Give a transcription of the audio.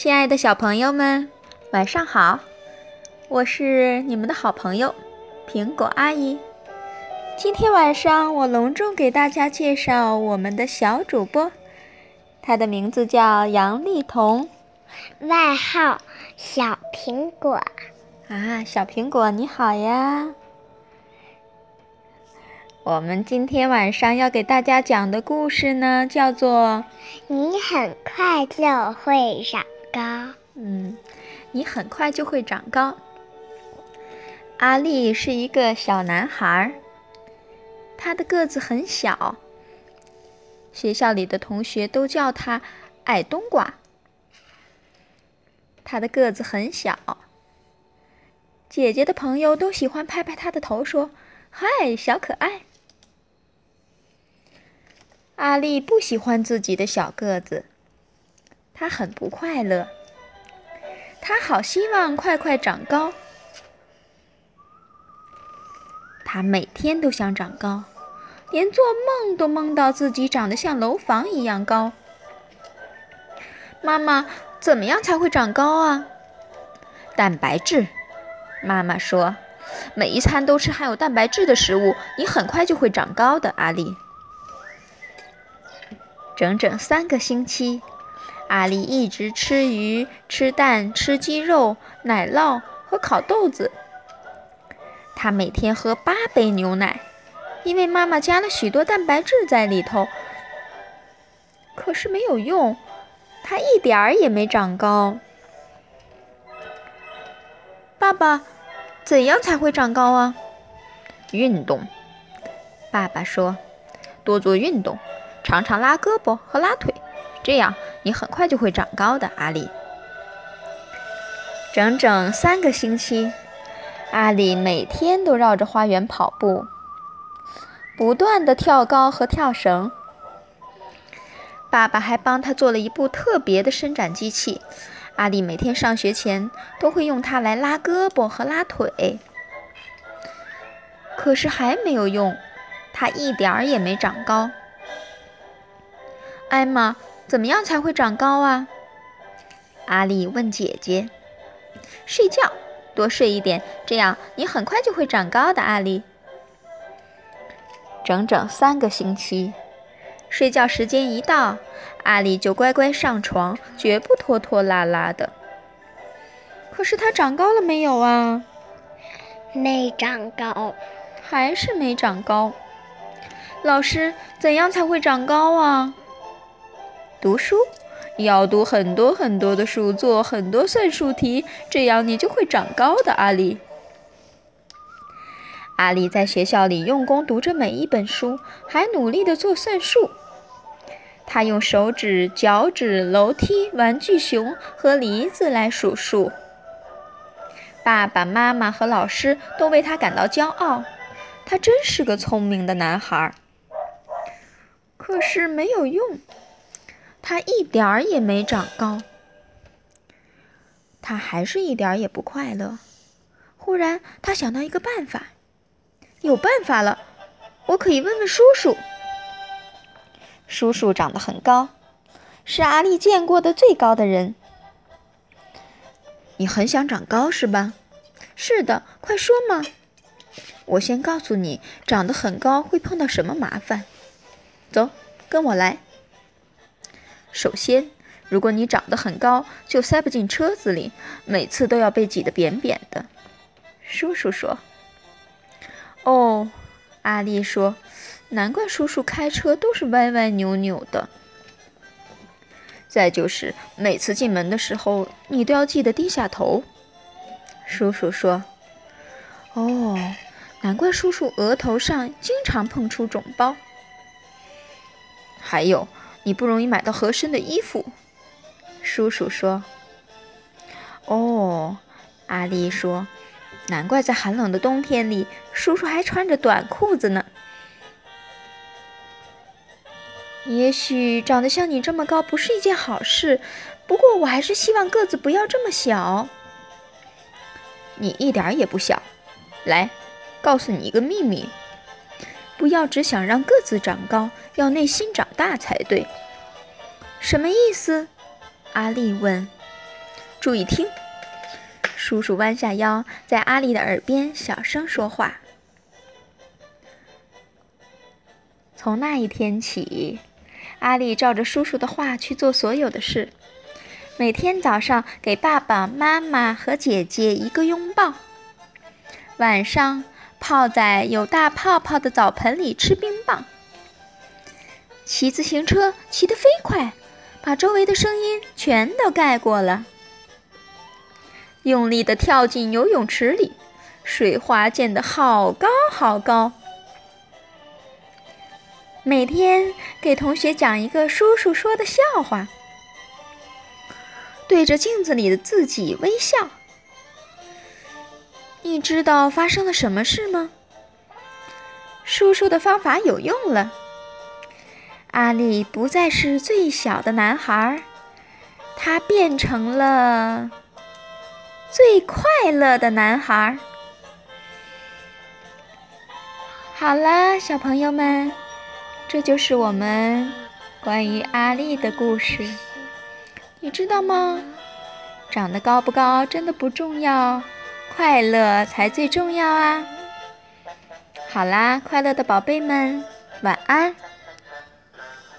亲爱的小朋友们，晚上好！我是你们的好朋友苹果阿姨。今天晚上我隆重给大家介绍我们的小主播，他的名字叫杨丽彤，外号小苹果。啊，小苹果你好呀！我们今天晚上要给大家讲的故事呢，叫做“你很快就会长高”。嗯，你很快就会长高。阿力是一个小男孩，他的个子很小，学校里的同学都叫他“矮冬瓜”。他的个子很小，姐姐的朋友都喜欢拍拍他的头，说：“嗨，小可爱。”阿丽不喜欢自己的小个子，他很不快乐。他好希望快快长高，他每天都想长高，连做梦都梦到自己长得像楼房一样高。妈妈，怎么样才会长高啊？蛋白质，妈妈说，每一餐都吃含有蛋白质的食物，你很快就会长高的，阿丽。整整三个星期，阿丽一直吃鱼、吃蛋、吃鸡肉、奶酪和烤豆子。她每天喝八杯牛奶，因为妈妈加了许多蛋白质在里头。可是没有用，她一点儿也没长高。爸爸，怎样才会长高啊？运动，爸爸说，多做运动。常常拉胳膊和拉腿，这样你很快就会长高的。阿里，整整三个星期，阿里每天都绕着花园跑步，不断的跳高和跳绳。爸爸还帮他做了一部特别的伸展机器，阿里每天上学前都会用它来拉胳膊和拉腿。可是还没有用，他一点儿也没长高。艾玛，怎么样才会长高啊？阿丽问姐姐。睡觉，多睡一点，这样你很快就会长高的。阿丽。整整三个星期，睡觉时间一到，阿丽就乖乖上床，绝不拖拖拉拉的。可是她长高了没有啊？没长高，还是没长高。老师，怎样才会长高啊？读书要读很多很多的书，做很多算术题，这样你就会长高的。阿里，阿里在学校里用功读着每一本书，还努力地做算术。他用手指、脚趾、楼梯、玩具熊和梨子来数数。爸爸妈妈和老师都为他感到骄傲，他真是个聪明的男孩。可是没有用。他一点儿也没长高，他还是一点儿也不快乐。忽然，他想到一个办法，有办法了！我可以问问叔叔。叔叔长得很高，是阿丽见过的最高的人。你很想长高是吧？是的，快说嘛！我先告诉你，长得很高会碰到什么麻烦。走，跟我来。首先，如果你长得很高，就塞不进车子里，每次都要被挤得扁扁的。叔叔说：“哦。”阿丽说：“难怪叔叔开车都是歪歪扭扭的。”再就是，每次进门的时候，你都要记得低下头。叔叔说：“哦，难怪叔叔额头上经常碰出肿包。”还有。你不容易买到合身的衣服，叔叔说。哦，阿丽说，难怪在寒冷的冬天里，叔叔还穿着短裤子呢。也许长得像你这么高不是一件好事，不过我还是希望个子不要这么小。你一点也不小，来，告诉你一个秘密。不要只想让个子长高，要内心长大才对。什么意思？阿丽问。注意听。”叔叔弯下腰，在阿丽的耳边小声说话。从那一天起，阿丽照着叔叔的话去做所有的事。每天早上给爸爸妈妈和姐姐一个拥抱，晚上泡在有大泡泡的澡盆里吃冰棒。骑自行车骑得飞快，把周围的声音全都盖过了。用力地跳进游泳池里，水花溅得好高好高。每天给同学讲一个叔叔说的笑话，对着镜子里的自己微笑。你知道发生了什么事吗？叔叔的方法有用了。阿力不再是最小的男孩，他变成了。最快乐的男孩。好了，小朋友们，这就是我们关于阿丽的故事。你知道吗？长得高不高真的不重要，快乐才最重要啊！好啦，快乐的宝贝们，晚安。